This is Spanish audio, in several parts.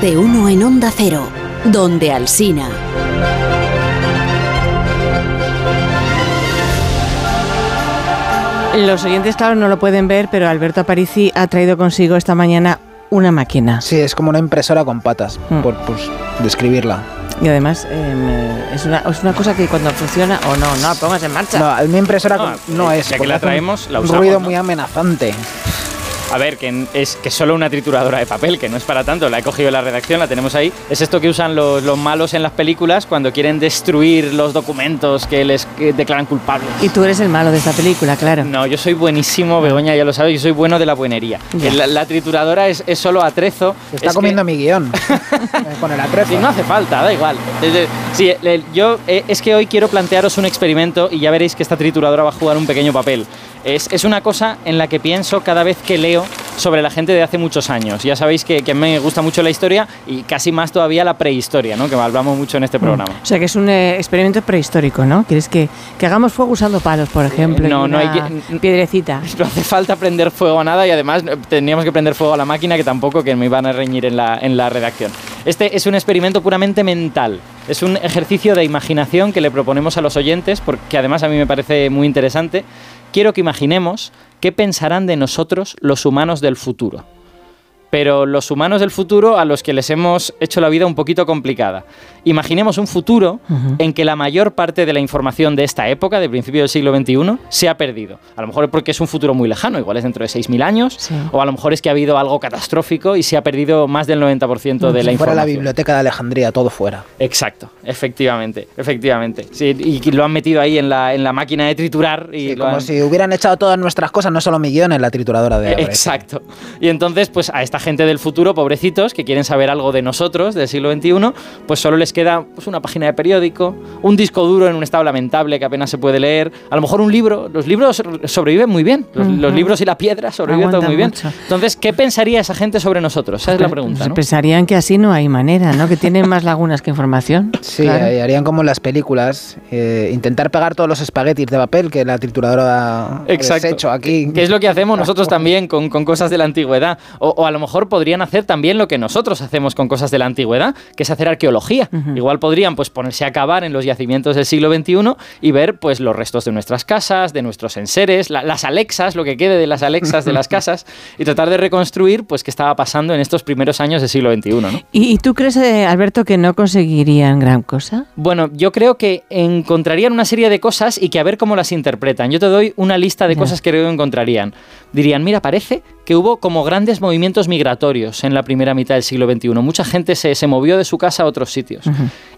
Más de uno en Onda Cero, donde Alsina. Los oyentes, claro, no lo pueden ver, pero Alberto Aparici ha traído consigo esta mañana una máquina. Sí, es como una impresora con patas, Mm. por pues, describirla. Y además em, es, una, es una cosa que cuando funciona o no, no la pongas en marcha. No, mi impresora No, con- no, eh, es. ya que la un traemos, la un usamos, ruido ¿no? muy amenazante. A ver, que es que solo una trituradora de papel, que no es para tanto, la he cogido en la redacción, la tenemos ahí. Es esto que usan los, los malos en las películas cuando quieren destruir los documentos que les que declaran culpables. Y tú eres el malo de esta película, claro. No, yo soy buenísimo, Begoña ya lo sabes, yo soy bueno de la buenería. La, la trituradora es, es solo atrezo. Se está es que- comiendo mi guion. con el atrezo. Sí, no hace falta, da igual. Sí, el- yo eh, es que hoy quiero plantearos un experimento y ya veréis que esta trituradora va a jugar un pequeño papel. Es, es una cosa en la que pienso cada vez que leo sobre la gente de hace muchos años. Ya sabéis que, que me gusta mucho la historia y casi más todavía la prehistoria, ¿no? que hablamos mucho en este programa. O sea que es un eh, experimento prehistórico, ¿no? ¿Quieres que, que hagamos fuego usando palos, por ejemplo? no, y no hay que- Piedrecita. No hace falta prender fuego a nada y además eh, teníamos que prender fuego a la máquina que tampoco que me iban a reñir en la, en la redacción. Este es un experimento puramente mental. Es un ejercicio de imaginación que le proponemos a los oyentes porque además a mí me parece muy interesante. Quiero que imaginemos qué pensarán de nosotros los humanos del futuro. Pero los humanos del futuro a los que les hemos hecho la vida un poquito complicada. Imaginemos un futuro en que la mayor parte de la información de esta época, de principio del siglo XXI, se ha perdido. A lo mejor es porque es un futuro muy lejano, igual es dentro de 6.000 años, Sí. o a lo mejor es que ha habido algo catastrófico y se ha perdido más del 90% de la Si fuera la información. biblioteca de Alejandría, todo fuera. Exacto, efectivamente, efectivamente. Sí, y lo han metido ahí en la, en la máquina de triturar y Sí, como han- si hubieran echado todas nuestras cosas, no solo mi guion, en la trituradora de ARS. Exacto. Y entonces, pues a esta gente del futuro, pobrecitos, que quieren saber algo de nosotros, del siglo XXI, pues solo les queda pues, una página de periódico, un disco duro en un estado lamentable que apenas se puede leer, a lo mejor un libro. Los libros sobreviven muy bien. Los, libros y la piedra sobreviven todo muy bien. mucho. Entonces, ¿qué pensaría esa gente sobre nosotros? Esa es la pregunta, Se ¿no? pensarían que así no hay manera, ¿no? Que tienen más lagunas que información. Sí, Claro. eh, harían como en las películas, eh, intentar pegar todos los espaguetis de papel que la trituradora ha deshecho aquí. Que es lo que hacemos nosotros también con, con cosas de la antigüedad. O, o a lo mejor podrían hacer también lo que nosotros hacemos con cosas de la antigüedad, que es hacer arqueología. Igual podrían pues ponerse a cavar en los yacimientos del siglo XXI y ver pues los restos de nuestras casas, de nuestros enseres, la- las Alexas, lo que quede de las Alexas de las casas y tratar de reconstruir pues qué estaba pasando en estos primeros años del siglo XXI, ¿no? ¿Y, y tú crees, eh, Alberto, que no conseguirían gran cosa? Bueno, yo creo que encontrarían una serie de cosas y que a ver cómo las interpretan. Yo te doy una lista de Ya. cosas que creo que encontrarían. Dirían, mira, parece que hubo como grandes movimientos migratorios en la primera mitad del siglo XXI. Mucha gente se, se movió de su casa a otros sitios.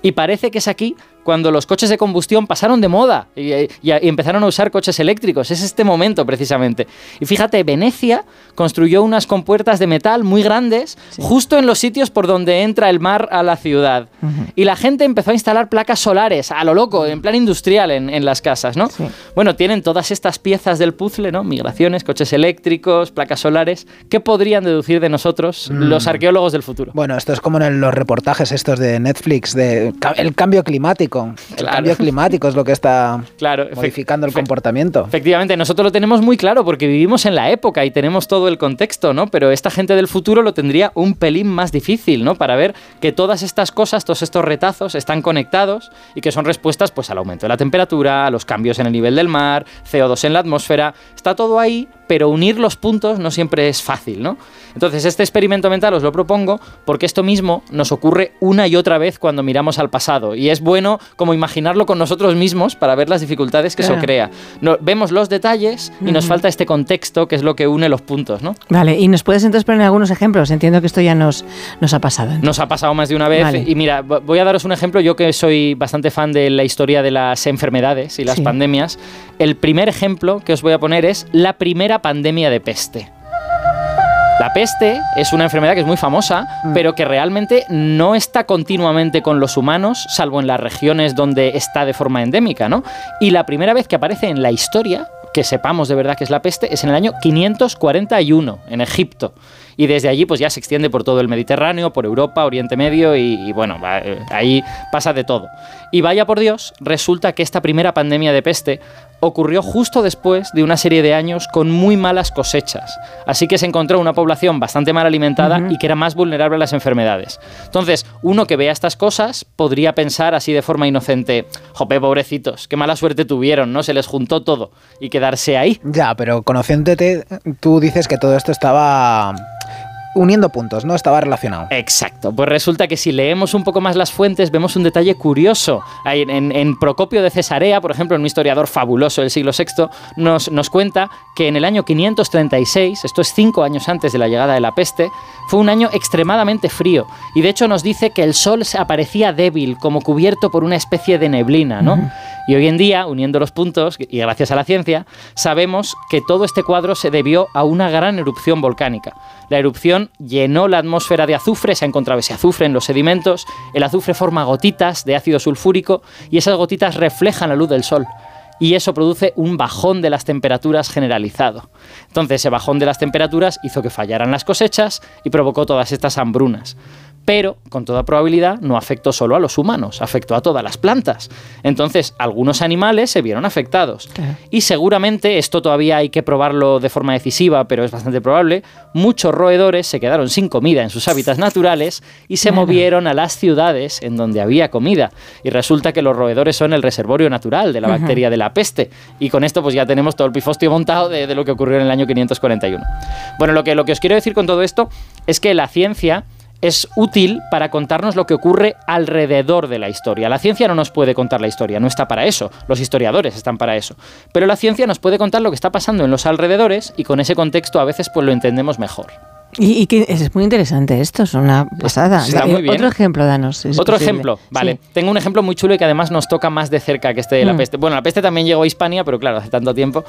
Y parece que es aquí cuando los coches de combustión pasaron de moda y, y- y empezaron a usar coches eléctricos. Es este momento precisamente. Y fíjate, Venecia construyó unas compuertas de metal muy grandes justo en los sitios por donde entra el mar a la ciudad. Y la gente empezó a instalar placas solares a lo loco, en plan industrial en, en las casas, ¿no? Sí. Bueno, tienen todas estas piezas del puzzle, ¿no? Migraciones, coches eléctricos, placas solares. ¿Qué podrían deducir de nosotros Mm. los arqueólogos del futuro? Bueno, esto es como en los reportajes estos de Netflix, de el cambio climático. El Claro. cambio climático es lo que está Claro, modificando el comportamiento. Efectivamente, nosotros lo tenemos muy claro porque vivimos en la época y tenemos todo el contexto, ¿no? Pero esta gente del futuro lo tendría un pelín más difícil, ¿no? Para ver que todas estas cosas, todos estos retazos están conectados y que son respuestas pues al aumento de la temperatura, a los cambios en el nivel del mar, CO2 en la atmósfera, está todo ahí, pero unir los puntos no siempre es fácil, ¿no? Entonces, este experimento mental os lo propongo porque esto mismo nos ocurre una y otra vez cuando miramos al pasado y es bueno como imaginarlo con nosotros mismos para ver las dificultades que Claro. eso crea. No- vemos los detalles y nos falta este contexto que es lo que une los puntos, ¿no? Vale, y nos puedes entonces poner algunos ejemplos. Entiendo que esto ya nos, nos ha pasado. Nos ha pasado más de una vez Vale. y mira, vo- voy a daros un ejemplo, yo que soy bastante fan de la historia de las enfermedades y las Sí. pandemias, el primer ejemplo que os voy a poner es la primera pandemia de peste. La peste es una enfermedad que es muy famosa, Mm. pero que realmente no está continuamente con los humanos, salvo en las regiones donde está de forma endémica, ¿no? Y la primera vez que aparece en la historia, que sepamos de verdad que es la peste, es en el año 541, en Egipto. Y desde allí pues ya se extiende por todo el Mediterráneo, por Europa, Oriente Medio y, y, bueno, va, eh, ahí pasa de todo. Y vaya por Dios, resulta que esta primera pandemia de peste ocurrió justo después de una serie de años con muy malas cosechas. Así que se encontró una población bastante mal alimentada y que era más vulnerable a las enfermedades. Entonces, uno que vea estas cosas podría pensar así de forma inocente, jope, pobrecitos, qué mala suerte tuvieron, ¿no? Se les juntó todo y quedarse ahí. Ya, pero conociéndote, tú dices que todo esto estaba uniendo puntos, ¿no? Estaba relacionado. Exacto. Pues resulta que si leemos un poco más las fuentes, vemos un detalle curioso. En, en Procopio de Cesarea, por ejemplo, un historiador fabuloso del siglo VI, nos, nos cuenta que en el año 536, esto es cinco años antes de la llegada de la peste, fue un año extremadamente frío. Y de hecho nos dice que el sol se aparecía débil, como cubierto por una especie de neblina, ¿no? Y hoy en día, uniendo los puntos, y gracias a la ciencia, sabemos que todo este cuadro se debió a una gran erupción volcánica. La erupción llenó la atmósfera de azufre, se ha encontrado ese azufre en los sedimentos, el azufre forma gotitas de ácido sulfúrico y esas gotitas reflejan la luz del sol. Y eso produce un bajón de las temperaturas generalizado. Entonces ese bajón de las temperaturas hizo que fallaran las cosechas y provocó todas estas hambrunas pero con toda probabilidad no afectó solo a los humanos, afectó a todas las plantas. Entonces, algunos animales se vieron afectados. Y seguramente, esto todavía hay que probarlo de forma decisiva, pero es bastante probable, muchos roedores se quedaron sin comida en sus hábitats naturales y se movieron a las ciudades en donde había comida. Y resulta que los roedores son el reservorio natural de la bacteria de la peste. Y con esto pues ya tenemos todo el pifostio montado de, de, lo que ocurrió en el año 541. Bueno, lo que, lo que os quiero decir con todo esto es que la ciencia es útil para contarnos lo que ocurre alrededor de la historia. La ciencia no nos puede contar la historia, no está para eso, los historiadores están para eso. Pero la ciencia nos puede contar lo que está pasando en los alrededores y con ese contexto a veces pues lo entendemos mejor. Y, que es muy interesante esto, es una pasada. Está muy bien. Otro ejemplo, danos. Otro ejemplo, vale. Sí. Tengo un ejemplo muy chulo y que además nos toca más de cerca que este de la mm. peste. Bueno, la peste también llegó a Hispania, pero claro, hace tanto tiempo.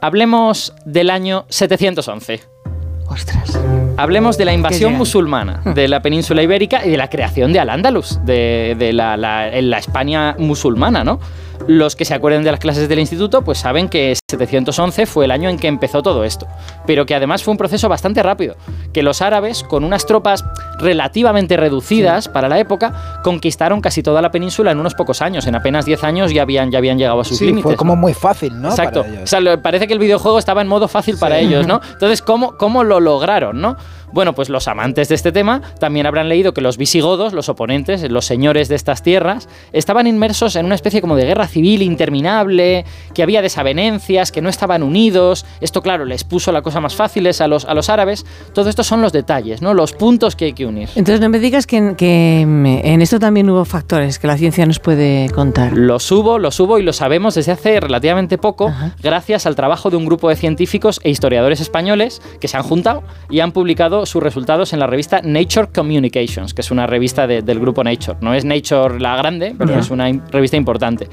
Hablemos del año 711. Ostras. Hablemos de la invasión musulmana de la península ibérica y de la creación de Al-Ándalus, de, de la, la, la España musulmana, ¿no? Los que se acuerden de las clases del instituto, pues saben que 711 fue el año en que empezó todo esto, pero que además fue un proceso bastante rápido, que los árabes, con unas tropas relativamente reducidas sí. para la época, conquistaron casi toda la península en unos pocos años, en apenas 10 años ya habían, ya habían llegado a sus sí, límites. fue como muy fácil, ¿no? Exacto. O sea, parece que el videojuego estaba en modo fácil sí. para ellos, ¿no? Entonces, ¿cómo, ¿cómo lo lograron, no? Bueno, pues los amantes de este tema también habrán leído que los visigodos, los oponentes, los señores de estas tierras, estaban inmersos en una especie como de guerra civil interminable, que había desavenencias, que no estaban unidos. Esto, claro, les puso la cosa más fáciles a los, a los árabes. Todo esto son los detalles, ¿no? Los puntos que hay que unir. Entonces, no me digas que, que en esto también hubo factores que la ciencia nos puede contar. Los hubo, los hubo y lo sabemos desde hace relativamente poco, Ajá. gracias al trabajo de un grupo de científicos e historiadores españoles que se han juntado y han publicado sus resultados en la revista Nature Communications, que es una revista de, del grupo Nature. No es Nature la grande, pero yeah. es una revista importante.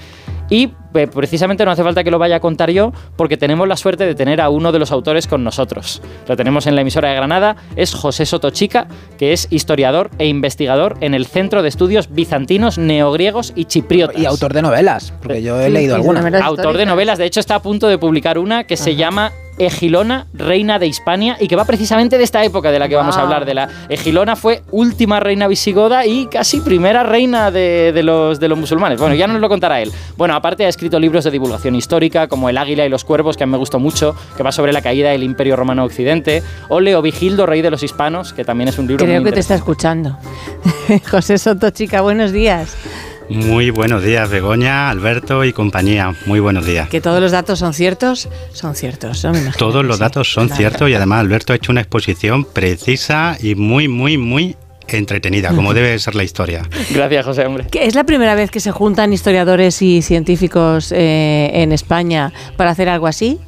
Y eh, precisamente no hace falta que lo vaya a contar yo, porque tenemos la suerte de tener a uno de los autores con nosotros. Lo tenemos en la emisora de Granada, es José Sotochica, que es historiador e investigador en el Centro de Estudios Bizantinos, Neogriegos y Chipriotas. Y autor de novelas, porque yo he sí, leído algunas. Autor de novelas, de hecho está a punto de publicar una que Ajá. se llama Egilona, reina de Hispania, y que va precisamente de esta época de la que wow. vamos a hablar. De la Egilona fue última reina visigoda y casi primera reina de, de, los, de los musulmanes. Bueno, ya nos lo contará él. Bueno, aparte ha escrito libros de divulgación histórica, como El Águila y los Cuervos, que a mí me gustó mucho, que va sobre la caída del Imperio Romano Occidente, o Leo Vigildo, rey de los hispanos, que también es un libro Creo muy que te está escuchando. José Soto, chica, buenos días. Muy buenos días, Begoña, Alberto y compañía. Muy buenos días. Que todos los datos son ciertos, son ciertos. ¿no? Todos los sí. datos son claro. ciertos y además Alberto ha hecho una exposición precisa y muy, muy, muy entretenida, como debe ser la historia. Gracias, José, hombre. ¿Es la primera vez que se juntan historiadores y científicos eh, en España para hacer algo así?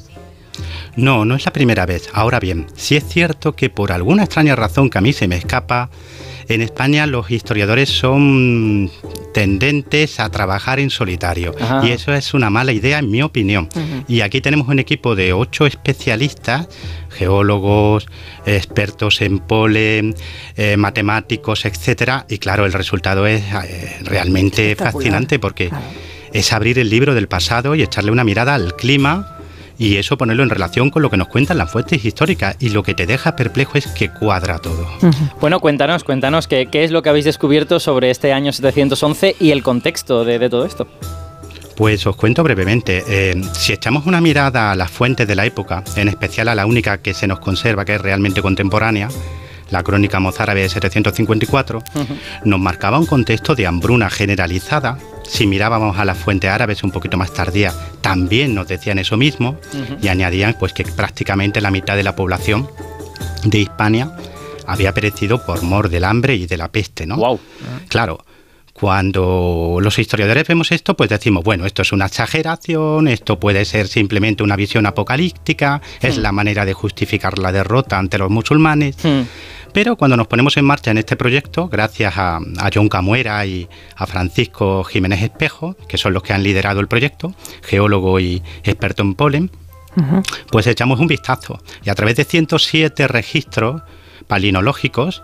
No, no es la primera vez. Ahora bien, sí es cierto que por alguna extraña razón que a mí se me escapa, en España los historiadores son tendentes a trabajar en solitario Ajá. y eso es una mala idea en mi opinión. Uh -huh. Y aquí tenemos un equipo de ocho especialistas, geólogos, expertos en polen, eh, matemáticos, etcétera, y claro, el resultado es eh, realmente fascinante porque claro. es abrir el libro del pasado y echarle una mirada al clima y eso ponerlo en relación con lo que nos cuentan las fuentes históricas y lo que te deja perplejo es que cuadra todo. Uh -huh. Bueno, cuéntanos, cuéntanos qué, qué, es lo que habéis descubierto sobre este año 711 y el contexto de, de todo esto. Pues os cuento brevemente. Eh, si echamos una mirada a las fuentes de la época, en especial a la única que se nos conserva, que es realmente contemporánea, la crónica mozárabe de 754, nos marcaba un contexto de hambruna generalizada. Si mirábamos a las fuentes árabes un poquito más tardía, también nos decían eso mismo y añadían pues que prácticamente la mitad de la población de Hispania había perecido por mor del hambre y de la peste, ¿no? Wow. Claro, cuando los historiadores vemos esto, pues decimos, bueno, esto es una exageración, esto puede ser simplemente una visión apocalíptica, es la manera de justificar la derrota ante los musulmanes. Hmm. Pero cuando nos ponemos en marcha en este proyecto, gracias a, a John Camuera y a Francisco Jiménez Espejo, que son los que han liderado el proyecto, geólogo y experto en polen, pues echamos un vistazo y a través de 107 registros palinológicos,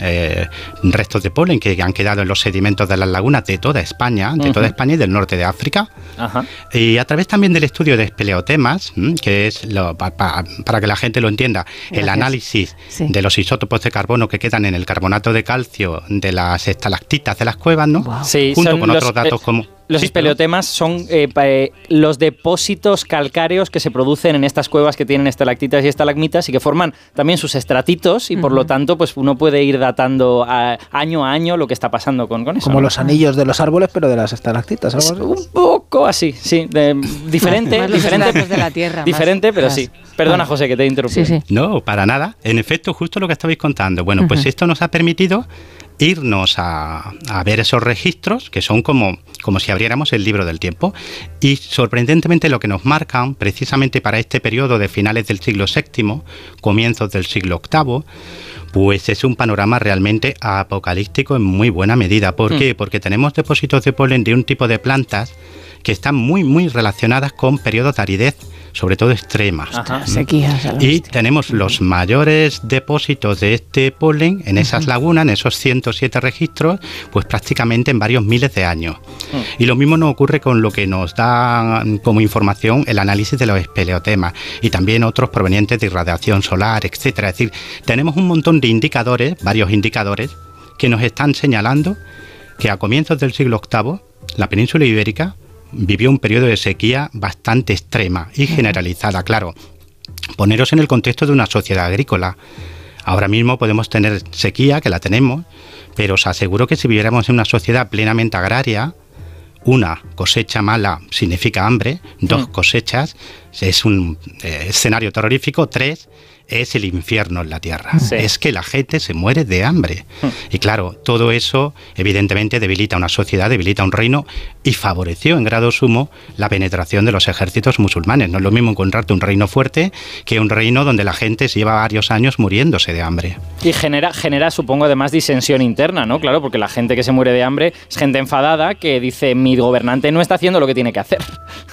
eh, restos de polen que han quedado en los sedimentos de las lagunas de toda España, de toda España y del norte de África. Ajá. Y a través también del estudio de espeleotemas, que es, lo- pa- pa- para que la gente lo entienda, el análisis Sí. de los isótopos de carbono que quedan en el carbonato de calcio de las estalactitas de las cuevas, ¿no? Sí, Junto con los, otros datos eh, como... Los Sí, espeleotemas son eh, eh, los depósitos calcáreos que se producen en estas cuevas que tienen estalactitas y estalagmitas y que forman también sus estratitos y por lo tanto pues uno puede ir datando a- año a año lo que está pasando con, con eso. Como ¿no? los anillos de los árboles, pero de las estalactitas. Es algo así. un poco así, sí, de- diferente, Más diferente, de la tierra, más- diferente, pero más- sí. Perdona Ah. José que te he interrumpido. Sí, sí. No, para nada. En efecto, justo lo que estabais contando. Bueno, pues esto nos ha permitido irnos a, a ver esos registros que son como, como si abriéramos el libro del tiempo y sorprendentemente lo que nos marcan precisamente para este periodo de finales del siglo VII, comienzos del siglo VIII, pues es un panorama realmente apocalíptico en muy buena medida. ¿Por Mm. qué? Porque tenemos depósitos de polen de un tipo de plantas que están muy, muy relacionadas con periodos de aridez, sobre todo extremas. Ajá. Sequías. Y tenemos los mayores depósitos de este polen en esas lagunas, en esos 107 registros, pues prácticamente en varios miles de años. Y lo mismo nos ocurre con lo que nos da como información el análisis de los espeleotemas y también otros provenientes de irradiación solar, etcétera. Es decir, tenemos un montón de indicadores, varios indicadores, que nos están señalando que a comienzos del siglo VIII la península ibérica vivió un periodo de sequía bastante extrema y generalizada, claro. Poneros en el contexto de una sociedad agrícola. Ahora mismo podemos tener sequía, que la tenemos, pero os aseguro que si viviéramos en una sociedad plenamente agraria, una cosecha mala significa hambre, dos cosechas es un eh, escenario terrorífico, tres es el infierno en la tierra. Sí. Es que la gente se muere de hambre. Y claro, todo eso evidentemente debilita una sociedad, debilita un reino y favoreció en grado sumo la penetración de los ejércitos musulmanes. No es lo mismo encontrarte un reino fuerte que un reino donde la gente se lleva varios años muriéndose de hambre. Y genera, genera, supongo, además disensión interna, ¿no? Claro, porque la gente que se muere de hambre es gente enfadada que dice mi gobernante no está haciendo lo que tiene que hacer.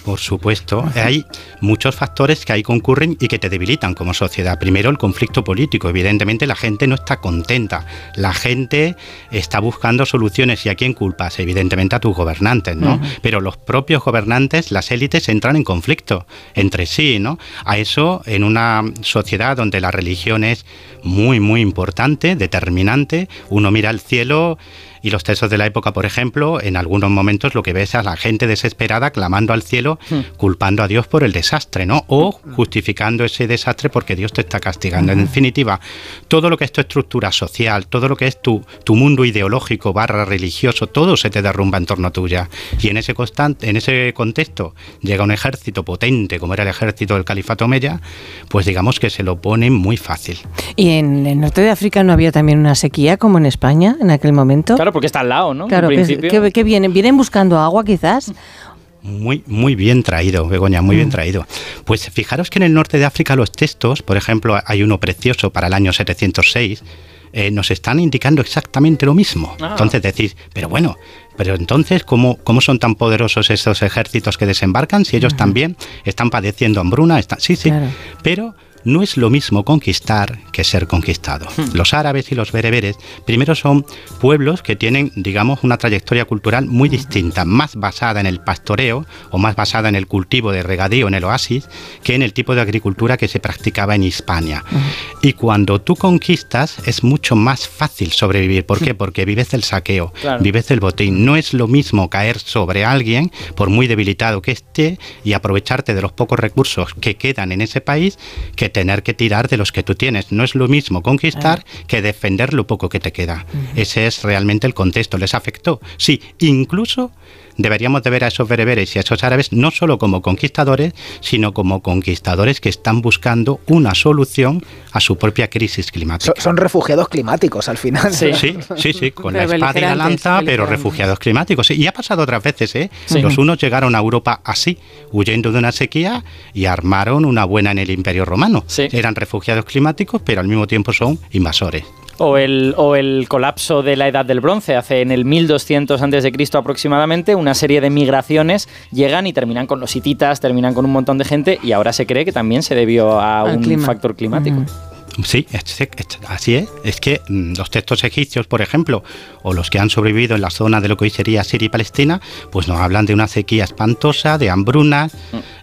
Por supuesto, hay muchos factores que ahí concurren y que te debilitan como sociedad. Primero, el conflicto político. Evidentemente, la gente no está contenta. La gente está buscando soluciones. ¿Y a quién culpas? Evidentemente a tus gobernantes, ¿no? Pero los propios gobernantes, las élites, entran en conflicto entre sí, ¿no? A eso, en una sociedad donde la religión es muy, muy importante, determinante, uno mira al cielo y los textos de la época, por ejemplo, en algunos momentos lo que ves es a la gente desesperada clamando al cielo, culpando a Dios por el desastre, ¿no? O justificando ese desastre porque Dios te está castigando. En definitiva, todo lo que es tu estructura social, todo lo que es tu, tu mundo ideológico barra religioso, todo se te derrumba en torno a tuya. Y en ese, constante, en ese contexto llega un ejército potente, como era el ejército del califato Omeya, pues digamos que se lo pone muy fácil. ¿Y en el norte de África no había también una sequía como en España en aquel momento? Claro, porque está al lado, ¿no? Claro, que, principio. que- que vienen, vienen buscando agua quizás. Muy, muy bien traído, Begoña, muy bien traído. Pues fijaros que en el norte de África los textos, por ejemplo, hay uno precioso para el año 706, eh, nos están indicando exactamente lo mismo. Ah. Entonces decís, pero bueno, pero entonces, ¿cómo, ¿cómo son tan poderosos estos ejércitos que desembarcan si ellos también están padeciendo hambruna? Están, sí, sí, Claro. pero no es lo mismo conquistar que ser conquistado. Hmm. Los árabes y los bereberes, primero son pueblos que tienen, digamos, una trayectoria cultural muy distinta, más basada en el pastoreo o más basada en el cultivo de regadío en el oasis que en el tipo de agricultura que se practicaba en Hispania. Y cuando tú conquistas es mucho más fácil sobrevivir. ¿Por qué? Porque vives del saqueo, Claro. vives del botín. No es lo mismo caer sobre alguien, por muy debilitado que esté, y aprovecharte de los pocos recursos que quedan en ese país, que tener que tirar de los que tú tienes. No es lo mismo conquistar que defender lo poco que te queda. Ese es realmente el contexto. ¿Les afectó? Sí, incluso deberíamos de ver a esos bereberes y a esos árabes no solo como conquistadores, sino como conquistadores que están buscando una solución a su propia crisis climática. So- son refugiados climáticos al final. Sí. Sí, sí, sí, con la espada y la lanza, pero refugiados climáticos. Y ha pasado otras veces, ¿eh? Sí. Los unos llegaron a Europa así, huyendo de una sequía y armaron una buena en el Imperio Romano. Sí. Eran refugiados climáticos, pero al mismo tiempo son invasores. O el, o el colapso de la Edad del Bronce, hace en el 1200 a.C. aproximadamente, una serie de migraciones llegan y terminan con los hititas, terminan con un montón de gente y ahora se cree que también se debió a Al un clima. factor climático. Sí, es- es- así es. Es que mm, los textos egipcios, por ejemplo, o los que han sobrevivido en la zona de lo que hoy sería Siria y Palestina, pues nos hablan de una sequía espantosa, de hambrunas.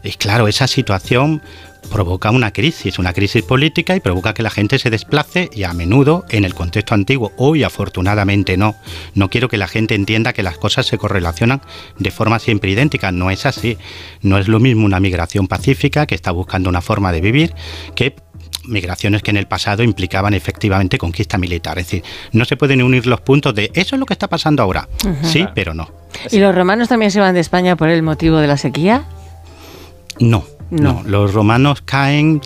Y claro, esa situación provoca una crisis, una crisis política y provoca que la gente se desplace y a menudo en el contexto antiguo, hoy afortunadamente no. No quiero que la gente entienda que las cosas se correlacionan de forma siempre idéntica, no es así. No es lo mismo una migración pacífica que está buscando una forma de vivir que migraciones que en el pasado implicaban efectivamente conquista militar. Es decir, no se pueden unir los puntos de eso es lo que está pasando ahora. Sí, pero no. ¿Y los romanos también se van de España por el motivo de la sequía? No, No. no. Los romanos caen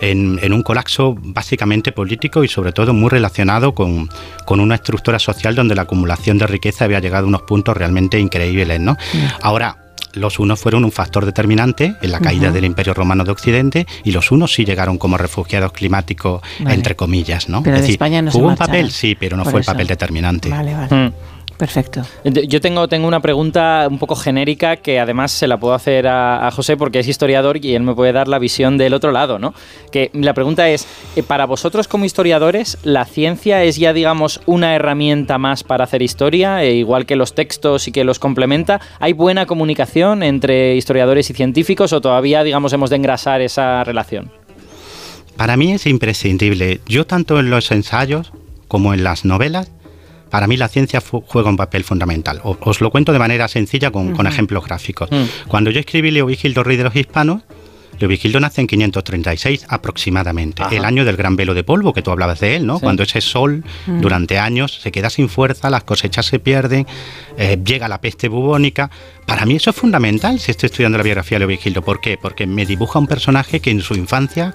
en, en un colapso básicamente político y sobre todo muy relacionado con, con una estructura social donde la acumulación de riqueza había llegado a unos puntos realmente increíbles. ¿no? Ahora, los unos fueron un factor determinante en la caída del Imperio Romano de Occidente y los unos sí llegaron como refugiados climáticos, Vale. entre comillas. ¿no? Pero es de decir, España no se jugó un papel, sí, pero no fue eso. el papel determinante. Vale, vale. Mm. Perfecto. Yo tengo, tengo una pregunta un poco genérica que además se la puedo hacer a, a José porque es historiador y él me puede dar la visión del otro lado, ¿no? Que la pregunta es, eh, para vosotros como historiadores, ¿la ciencia es ya, digamos, una herramienta más para hacer historia, e igual que los textos y que los complementa? ¿Hay buena comunicación entre historiadores y científicos o todavía, digamos, hemos de engrasar esa relación? Para mí es imprescindible. Yo tanto en los ensayos como en las novelas, para mí la ciencia juega un papel fundamental. O- os lo cuento de manera sencilla con, con ejemplos gráficos. Mm. Cuando yo escribí Leovigildo, rey de los hispanos, Leovigildo nace en 536 aproximadamente, Ajá. el año del gran velo de polvo que tú hablabas de él, ¿no? Sí. Cuando ese sol durante años se queda sin fuerza, las cosechas se pierden, eh, llega la peste bubónica. Para mí eso es fundamental si estoy estudiando la biografía de Leovigildo. ¿Por qué? Porque me dibuja un personaje que en su infancia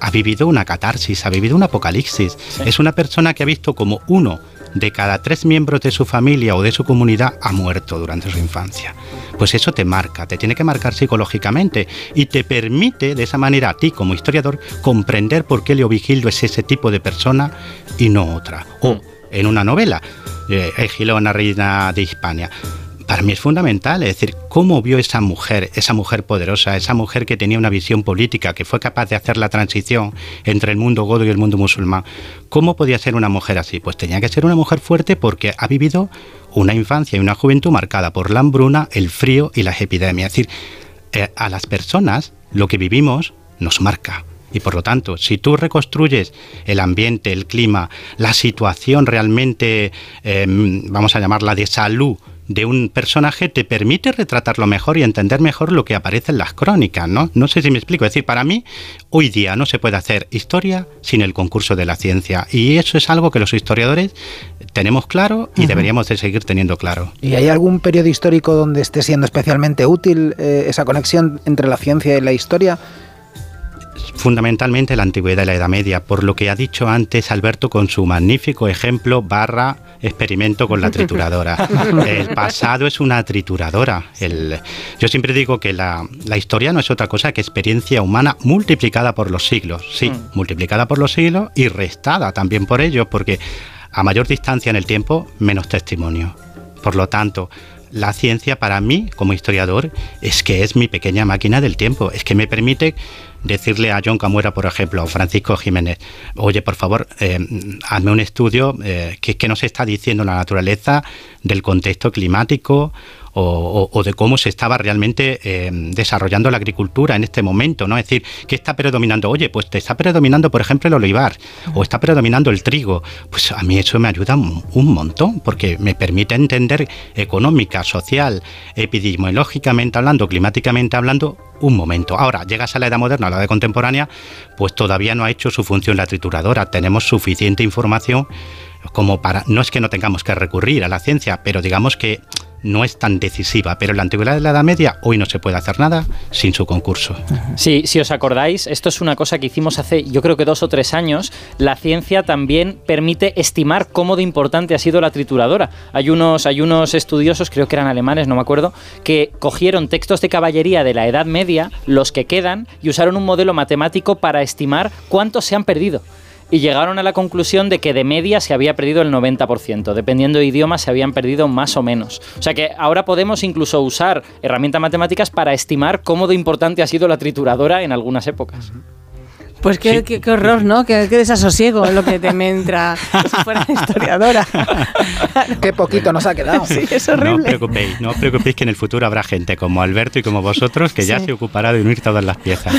ha vivido una catarsis, ha vivido un apocalipsis. Es una persona que ha visto como uno de cada tres miembros de su familia o de su comunidad ha muerto durante su infancia. Pues eso te marca, te tiene que marcar psicológicamente y te permite de esa manera a ti como historiador comprender por qué Leovigildo es ese tipo de persona y no otra. O en una novela, eh, Egilona, reina de Hispania. Para mí es fundamental, es decir, cómo vio esa mujer, esa mujer poderosa, esa mujer que tenía una visión política, que fue capaz de hacer la transición entre el mundo godo y el mundo musulmán. ¿Cómo podía ser una mujer así? Pues tenía que ser una mujer fuerte porque ha vivido una infancia y una juventud marcada por la hambruna, el frío y las epidemias. Es decir, eh, a las personas lo que vivimos nos marca. Y por lo tanto, si tú reconstruyes el ambiente, el clima, la situación realmente, eh, vamos a llamarla de salud de un personaje, te permite retratarlo mejor y entender mejor lo que aparece en las crónicas, ¿no? No sé si me explico. Es decir, para mí, hoy día no se puede hacer historia sin el concurso de la ciencia. Y eso es algo que los historiadores tenemos claro y deberíamos de seguir teniendo claro. ¿Y hay algún periodo histórico donde esté siendo especialmente útil eh, esa conexión entre la ciencia y la historia? Fundamentalmente la antigüedad y la Edad Media, por lo que ha dicho antes Alberto con su magnífico ejemplo barra experimento con la trituradora. El pasado es una trituradora. El- yo siempre digo que la, la historia no es otra cosa que experiencia humana multiplicada por los siglos, sí, Mm. multiplicada por los siglos y restada también por ellos, porque a mayor distancia en el tiempo, menos testimonio. Por lo tanto, la ciencia para mí, como historiador, es que es mi pequeña máquina del tiempo, es que me permite decirle a John Camuera, por ejemplo, o Francisco Jiménez, oye, por favor, eh, hazme un estudio eh, que, que nos está diciendo la naturaleza del contexto climático o, de cómo se estaba realmente eh, desarrollando la agricultura en este momento, ¿no? Es decir, ¿qué está predominando? Oye, pues te está predominando, por ejemplo, el olivar, o está predominando el trigo. Pues a mí eso me ayuda un montón, porque me permite entender económica, social, epidemiológicamente hablando, climáticamente hablando, un momento. Ahora, llegas a la edad moderna, a la edad contemporánea, pues todavía no ha hecho su función la trituradora. Tenemos suficiente información como para, no es que no tengamos que recurrir a la ciencia, pero digamos que no es tan decisiva, pero en la antigüedad de la Edad Media hoy no se puede hacer nada sin su concurso. Sí, si os acordáis, esto es una cosa que hicimos hace yo creo que dos o tres años. La ciencia también permite estimar cómo de importante ha sido la trituradora. Hay unos, hay unos estudiosos, creo que eran alemanes, no me acuerdo, que cogieron textos de caballería de la Edad Media, los que quedan, y usaron un modelo matemático para estimar cuántos se han perdido y llegaron a la conclusión de que de media se había perdido el 90%, dependiendo de idioma se habían perdido más o menos. O sea que ahora podemos incluso usar herramientas matemáticas para estimar cómo de importante ha sido la trituradora en algunas épocas. Pues qué, qué, qué, horror, ¿no? Qué, qué, desasosiego lo que te me entra si fuera historiadora. qué poquito nos ha quedado. Sí, es horrible. No os preocupéis, no os preocupéis que en el futuro habrá gente como Alberto y como vosotros que sí. ya se ocupará de unir todas las piezas.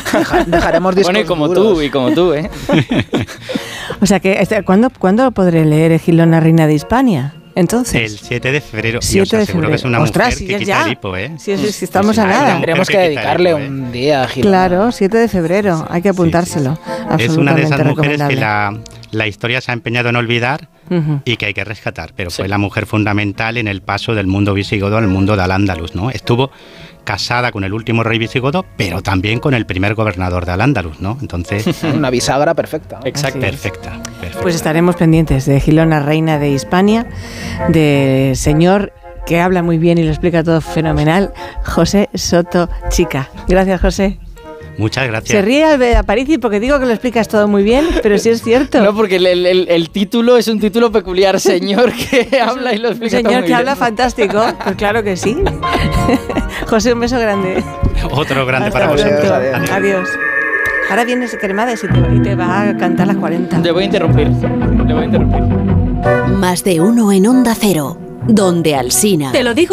Dejaremos discos Bueno, y como duros. tú, y como tú, ¿eh? o sea que, este, ¿cuándo, ¿cuándo podré leer Gilona, Reina de Hispania? Entonces. El 7 de febrero. 7 y os de aseguro febrero. que es una Ostras, mujer si que es quita ya. el hipo, ¿eh? Si, es, si estamos Sí, a sí, nada. mujer que dedicarle hipo, ¿eh? un día a Gilona. Claro, 7 de febrero. Hay que apuntárselo. Es una de esas mujeres que la, la historia se ha empeñado en olvidar Ujú. y que hay que rescatar, pero Sí. fue la mujer fundamental en el paso del mundo visigodo al mundo del Al-Ándalus, ¿no? Estuvo casada con el último rey visigodo, pero también con el primer gobernador de Al-Ándalus, ¿no? Entonces, Una bisagra perfecta. ¿no? Exacto. perfecta, perfecta. Pues estaremos pendientes de Gilona, Reina de Hispania, de señor que habla muy bien y lo explica todo fenomenal, José Soto Chica. Gracias, José. Muchas gracias. Se ríe al ver a Parisi porque digo que lo explicas todo muy bien, pero sí es cierto. No, porque el, el- el título es un título peculiar, señor que habla y lo explica todo señor muy que bien. habla fantástico. Pues claro que sí. José, un beso grande. Otro grande Hasta para vosotros. Adiós. Adiós. Ahora vienes Cremades y te, y te va a cantar las 40. Le voy a interrumpir. Le voy a interrumpir. Más de uno en Onda Cero, donde Alsina. Te lo digo